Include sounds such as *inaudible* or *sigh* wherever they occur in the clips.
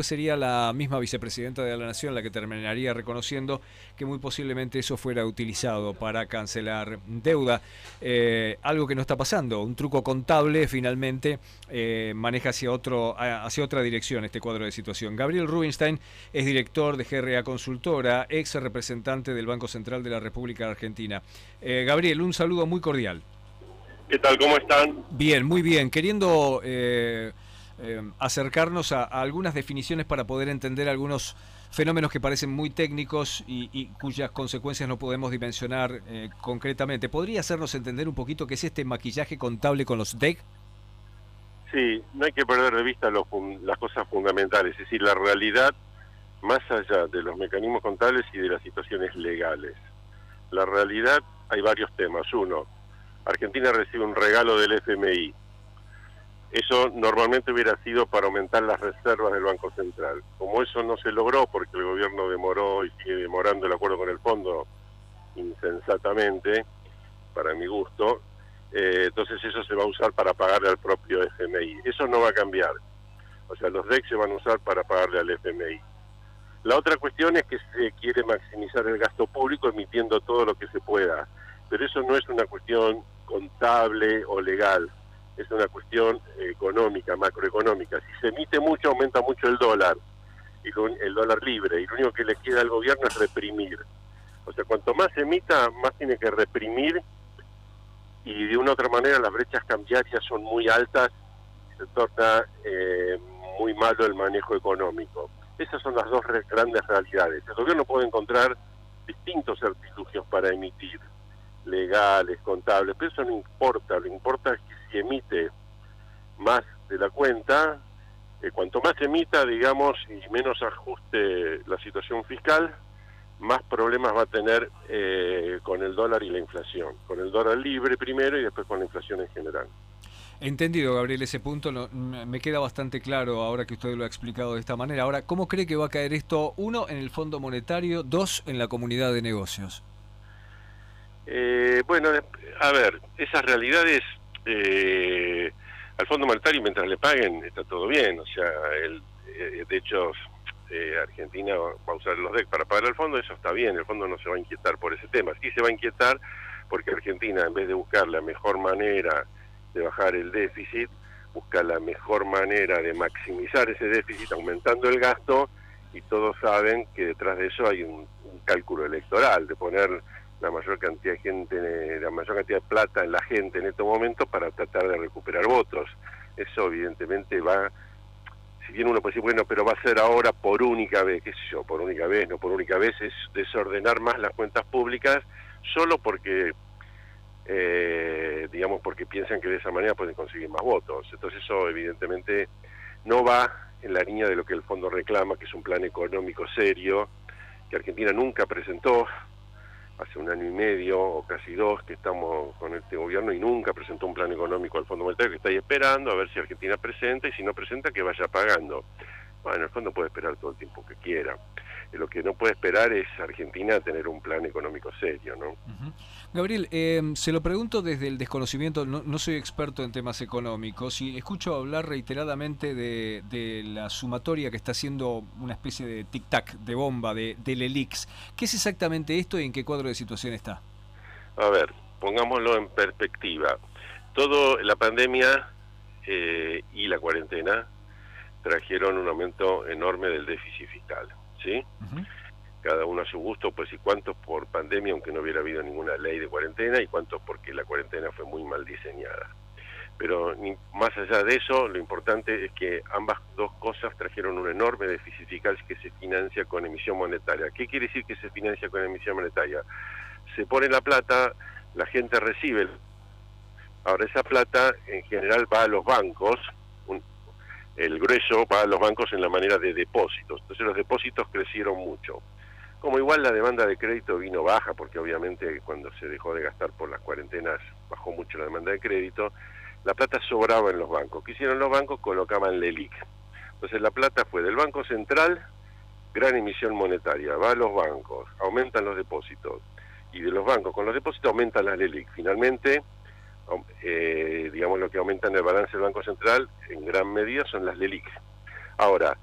después sería la misma vicepresidenta de la Nación la que terminaría reconociendo que muy posiblemente eso fuera utilizado para cancelar deuda. Eh, algo que no está pasando, un truco contable finalmente eh, maneja hacia, otro, hacia otra dirección este cuadro de situación. Gabriel Rubinstein es director de GRA Consultora, ex representante del Banco Central de la República Argentina. Eh, Gabriel, un saludo muy cordial. ¿Qué tal? ¿Cómo están? Bien, muy bien. Queriendo eh, eh, acercarnos a, algunas definiciones para poder entender algunos fenómenos que parecen muy técnicos y, cuyas consecuencias no podemos dimensionar eh, concretamente. ¿Podría hacernos entender un poquito qué es este maquillaje contable con los DEC? Sí, no hay que perder de vista las cosas fundamentales, es decir, la realidad más allá de los mecanismos contables y de las situaciones legales. La realidad, hay varios temas. Uno, Argentina recibe un regalo del FMI. Eso normalmente hubiera sido para aumentar las reservas del Banco Central. Como eso no se logró porque el gobierno demoró y sigue demorando el acuerdo con el fondo insensatamente, para mi gusto, eh, entonces eso se va a usar para pagarle al propio FMI. Eso no va a cambiar. O sea, los DEC se van a usar para pagarle al FMI. La otra cuestión es que se quiere maximizar el gasto público emitiendo todo lo que se pueda pero eso no es una cuestión contable o legal, es una cuestión económica, macroeconómica. Si se emite mucho, aumenta mucho el dólar, y el dólar libre, y lo único que le queda al gobierno es reprimir. O sea, cuanto más se emita, más tiene que reprimir, y de una u otra manera las brechas cambiarias son muy altas, se torna eh, muy malo el manejo económico. Esas son las dos grandes realidades. El gobierno puede encontrar distintos artilugios para emitir legales, contables, pero eso no importa, lo importa es que si emite más de la cuenta, eh, cuanto más emita, digamos, y menos ajuste la situación fiscal, más problemas va a tener eh, con el dólar y la inflación, con el dólar libre primero y después con la inflación en general. Entendido, Gabriel, ese punto me queda bastante claro ahora que usted lo ha explicado de esta manera. Ahora, ¿cómo cree que va a caer esto, uno, en el Fondo Monetario, dos, en la comunidad de negocios? Eh, bueno, a ver, esas realidades eh, al Fondo Monetario mientras le paguen está todo bien, o sea, el, eh, de hecho Argentina va a usar los DEC para pagar al fondo, eso está bien, el fondo no se va a inquietar por ese tema, sí se va a inquietar porque Argentina en vez de buscar la mejor manera de bajar el déficit, busca la mejor manera de maximizar ese déficit aumentando el gasto y todos saben que detrás de eso hay un cálculo electoral, de poner la mayor cantidad de gente, la mayor cantidad de plata en la gente en este momento para tratar de recuperar votos. Eso evidentemente va, si bien uno puede decir, bueno, pero va a ser ahora por única vez, qué sé yo, por única vez, no por única vez, es desordenar más las cuentas públicas solo porque, eh, digamos, porque piensan que de esa manera pueden conseguir más votos. Entonces eso evidentemente no va en la línea de lo que el fondo reclama, que es un plan económico serio, que Argentina nunca presentó, hace un año y medio o casi dos que estamos con este gobierno y nunca presentó un plan económico al Fondo Monetario que está esperando a ver si Argentina presenta y si no presenta que vaya pagando. Bueno, el fondo puede esperar todo el tiempo que quiera. Lo que no puede esperar es Argentina tener un plan económico serio, ¿no? Gabriel, eh, se lo pregunto desde el desconocimiento, no, soy experto en temas económicos y escucho hablar reiteradamente de, la sumatoria que está haciendo una especie de tic-tac, de bomba, de, del ELIX. ¿Qué es exactamente esto y en qué cuadro de situación está? A ver, pongámoslo en perspectiva. Todo la pandemia eh, y la cuarentena trajeron un aumento enorme del déficit fiscal, ¿sí? Cada uno a su gusto, pues y cuántos por pandemia, aunque no hubiera habido ninguna ley de cuarentena, y cuántos porque la cuarentena fue muy mal diseñada. Pero más allá de eso, lo importante es que ambas dos cosas trajeron un enorme déficit fiscal que se financia con emisión monetaria. ¿Qué quiere decir que se financia con emisión monetaria? Se pone la plata, la gente recibe. Ahora esa plata en general va a los bancos, el grueso va a los bancos en la manera de depósitos. Entonces los depósitos crecieron mucho. Como igual la demanda de crédito vino baja, porque obviamente cuando se dejó de gastar por las cuarentenas bajó mucho la demanda de crédito, la plata sobraba en los bancos. ¿Qué hicieron los bancos? Colocaban LELIC. Entonces la plata fue del Banco Central, gran emisión monetaria, va a los bancos, aumentan los depósitos. Y de los bancos con los depósitos aumentan las LELIC. Finalmente, eh, digamos, lo que aumenta en el balance del Banco Central en gran medida son las LELIC. Ahora,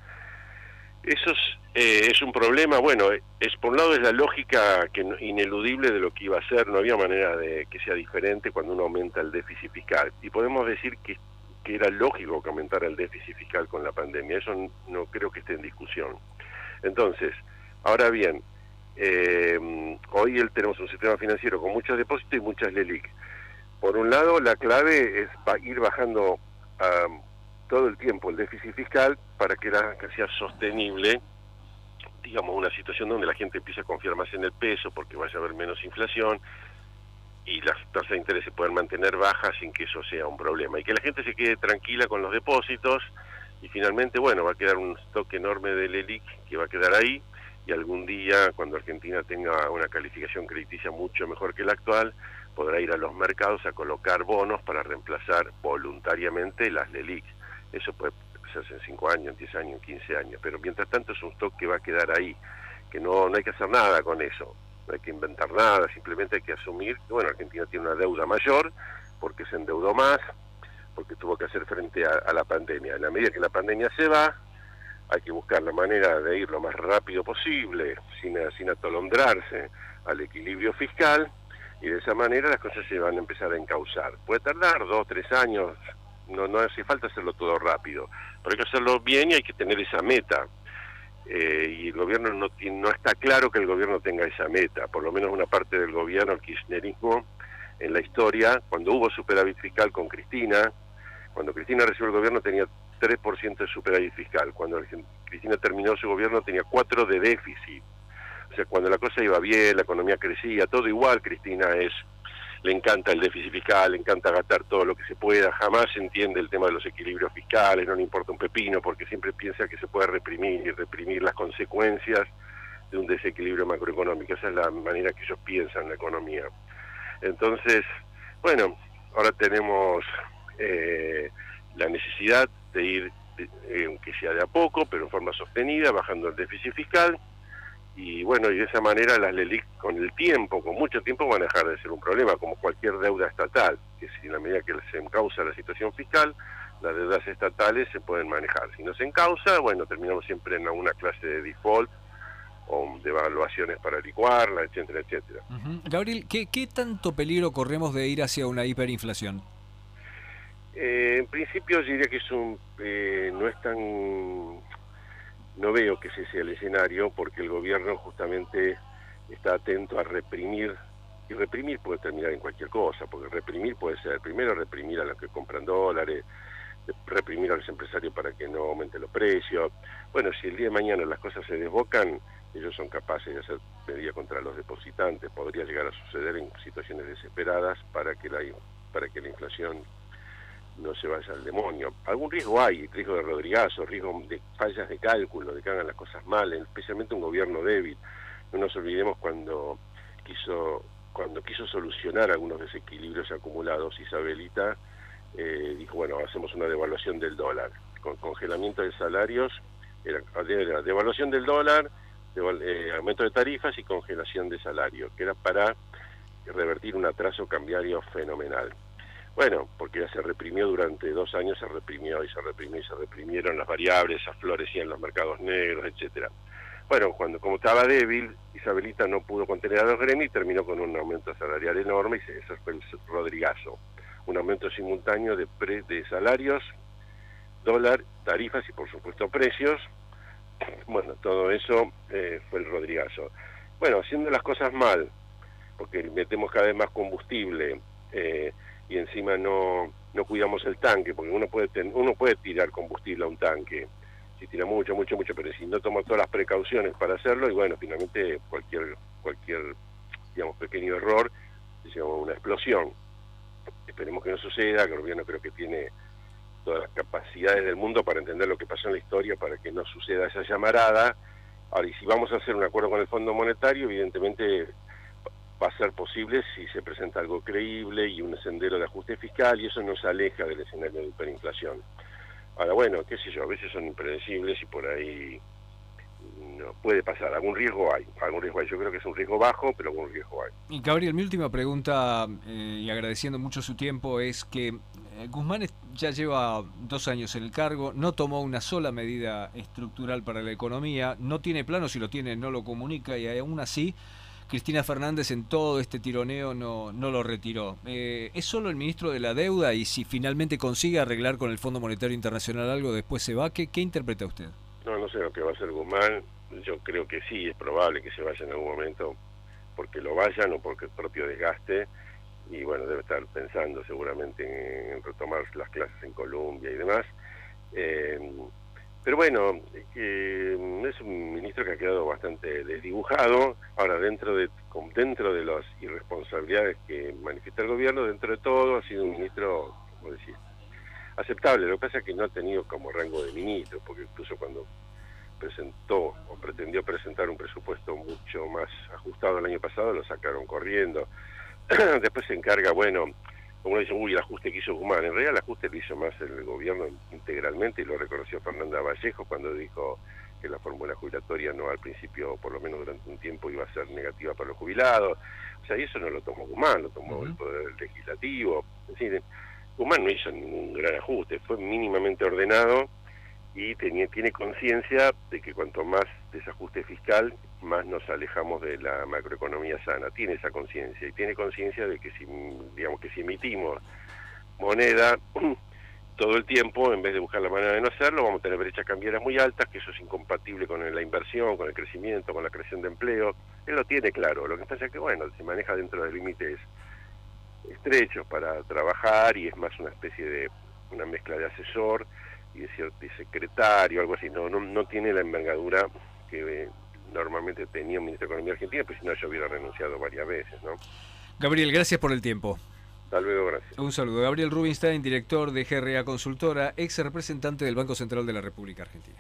Eso es, es, un problema, bueno, es por un lado es la lógica que ineludible de lo que iba a ser, no había manera de que sea diferente cuando uno aumenta el déficit fiscal. Y podemos decir que, que era lógico que aumentara el déficit fiscal con la pandemia, eso no creo que esté en discusión. Entonces, ahora bien, eh, hoy tenemos un sistema financiero con muchos depósitos y muchas LELIC. Por un lado, la clave es ir bajando todo el tiempo el déficit fiscal para que, sea sostenible, digamos, una situación donde la gente empiece a confiar más en el peso porque vaya a haber menos inflación y las tasas de interés se puedan mantener bajas sin que eso sea un problema. Y que la gente se quede tranquila con los depósitos y finalmente, bueno, va a quedar un stock enorme del ELIC que va a quedar ahí y algún día, cuando Argentina tenga una calificación crediticia mucho mejor que la actual, podrá ir a los mercados a colocar bonos para reemplazar voluntariamente las LELIC. Eso puede hacerse en 5 años, en 10 años, en 15 años, pero mientras tanto es un stock que va a quedar ahí, que no, no hay que hacer nada con eso, no hay que inventar nada, simplemente hay que asumir que bueno, Argentina tiene una deuda mayor porque se endeudó más, porque tuvo que hacer frente a, la pandemia. En la medida que la pandemia se va, hay que buscar la manera de ir lo más rápido posible, sin, sin atolondrarse al equilibrio fiscal, y de esa manera las cosas se van a empezar a encauzar. Puede tardar dos, tres años, no, no hace falta hacerlo todo rápido, pero hay que hacerlo bien y hay que tener esa meta. Eh, y el gobierno no, no está claro que el gobierno tenga esa meta, por lo menos una parte del gobierno, el kirchnerismo, en la historia, cuando hubo superávit fiscal con Cristina, cuando Cristina recibió el gobierno tenía 3% de superávit fiscal, cuando Cristina terminó su gobierno tenía 4% de déficit sea, cuando la cosa iba bien, la economía crecía, todo igual, Cristina es le encanta el déficit fiscal, le encanta gastar todo lo que se pueda, jamás entiende el tema de los equilibrios fiscales, no le importa un pepino porque siempre piensa que se puede reprimir y reprimir las consecuencias de un desequilibrio macroeconómico. Esa es la manera que ellos piensan en la economía. Entonces, bueno, ahora tenemos eh, la necesidad de ir, eh, aunque sea de a poco, pero en forma sostenida, bajando el déficit fiscal y bueno, y de esa manera las LELIC con el tiempo, con mucho tiempo, van a dejar de ser un problema, como cualquier deuda estatal, que si en la medida que se encausa la situación fiscal, las deudas estatales se pueden manejar. Si no se encausa, bueno, terminamos siempre en alguna clase de default o de evaluaciones para licuarla, etcétera, etcétera. Gabriel, ¿qué, ¿qué tanto peligro corremos de ir hacia una hiperinflación? Eh, en principio yo diría que es un, eh, no es tan no veo que ese sea el escenario porque el gobierno justamente está atento a reprimir, y reprimir puede terminar en cualquier cosa, porque reprimir puede ser, primero reprimir a los que compran dólares, reprimir a los empresarios para que no aumenten los precios. Bueno, si el día de mañana las cosas se desbocan, ellos son capaces de hacer medidas contra los depositantes, podría llegar a suceder en situaciones desesperadas para que la, para que la inflación no se vaya al demonio. Algún riesgo hay, riesgo de Rodrigazo, riesgo de fallas de cálculo, de que hagan las cosas mal, especialmente un gobierno débil. No nos olvidemos cuando quiso cuando quiso solucionar algunos desequilibrios acumulados, Isabelita eh, dijo, bueno, hacemos una devaluación del dólar, con congelamiento de salarios, era, devaluación del dólar, eh, aumento de tarifas y congelación de salarios, que era para revertir un atraso cambiario fenomenal. Bueno, porque ya se reprimió durante dos años, se reprimió y se reprimió y se reprimieron las variables, se florecían los mercados negros, etcétera. Bueno, cuando como estaba débil, Isabelita no pudo contener a los gremios y terminó con un aumento salarial enorme y eso fue el Rodrigazo. Un aumento simultáneo de, de salarios, dólar, tarifas y por supuesto precios. *clears throat* Bueno, todo eso eh, fue el Rodrigazo. Bueno, haciendo las cosas mal, porque metemos cada vez más combustible, eh, y encima no, no cuidamos el tanque, porque uno puede, uno puede tirar combustible a un tanque, si tira mucho, mucho, mucho, pero si no toma todas las precauciones para hacerlo, y bueno, finalmente cualquier, cualquier digamos, pequeño error es una explosión. Esperemos que no suceda, el gobierno creo que tiene todas las capacidades del mundo para entender lo que pasó en la historia, para que no suceda esa llamarada. Ahora, y si vamos a hacer un acuerdo con el Fondo Monetario, evidentemente va a ser posible si se presenta algo creíble y un sendero de ajuste fiscal y eso nos aleja del escenario de hiperinflación. Ahora, bueno, qué sé yo, a veces son impredecibles y por ahí no puede pasar. Algún riesgo hay, algún riesgo hay. Yo creo que es un riesgo bajo, pero algún riesgo hay. Y Gabriel, mi última pregunta, eh, y agradeciendo mucho su tiempo, es que eh, Guzmán ya lleva dos años en el cargo, no tomó una sola medida estructural para la economía, no tiene plano, si lo tiene no lo comunica y aún así Cristina Fernández en todo este tironeo no, no lo retiró. Eh, ¿Es solo el ministro de la deuda y si finalmente consigue arreglar con el Fondo Monetario Internacional algo, después se va? ¿Qué, qué interpreta usted? No, no sé lo que va a hacer Guzmán. Yo creo que sí, es probable que se vaya en algún momento porque lo vayan o porque el propio desgaste y bueno, debe estar pensando seguramente en, retomar las clases en Colombia y demás. Eh, pero bueno, es un ministro que ha quedado bastante desdibujado. Ahora, dentro de dentro de las irresponsabilidades que manifiesta el gobierno, dentro de todo, ha sido un ministro, como decir, aceptable. Lo que pasa es que no ha tenido como rango de ministro, porque incluso cuando presentó o pretendió presentar un presupuesto mucho más ajustado el año pasado, lo sacaron corriendo. *clears throat* Después se encarga, bueno, como dicen, uy, el ajuste que hizo Guzmán. En realidad el ajuste lo hizo más el gobierno integralmente y lo reconoció Fernanda Vallejo cuando dijo que la fórmula jubilatoria no al principio, por lo menos durante un tiempo, iba a ser negativa para los jubilados. O sea, y eso no lo tomó Guzmán, lo tomó el Poder Legislativo. Es decir, Guzmán no hizo ningún gran ajuste, fue mínimamente ordenado y tenía, tiene conciencia de que cuanto más desajuste fiscal, más nos alejamos de la macroeconomía sana. Tiene esa conciencia y tiene conciencia de que si, digamos que si emitimos moneda *clears throat* todo el tiempo, en vez de buscar la manera de no hacerlo, vamos a tener brechas cambiarias muy altas, que eso es incompatible con la inversión, con el crecimiento, con la creación de empleo. Él lo tiene claro. Lo que pasa es que, bueno, se maneja dentro de límites estrechos para trabajar y es más una especie de una mezcla de asesor y de, cierto, secretario, algo así. No, no, no tiene la envergadura que eh, normalmente tenía un ministro de Economía Argentina, pues si no yo hubiera renunciado varias veces, ¿no? Gabriel, gracias por el tiempo. Hasta luego, gracias. Un saludo. Gabriel Rubinstein, director de GRA Consultora, ex representante del Banco Central de la República Argentina.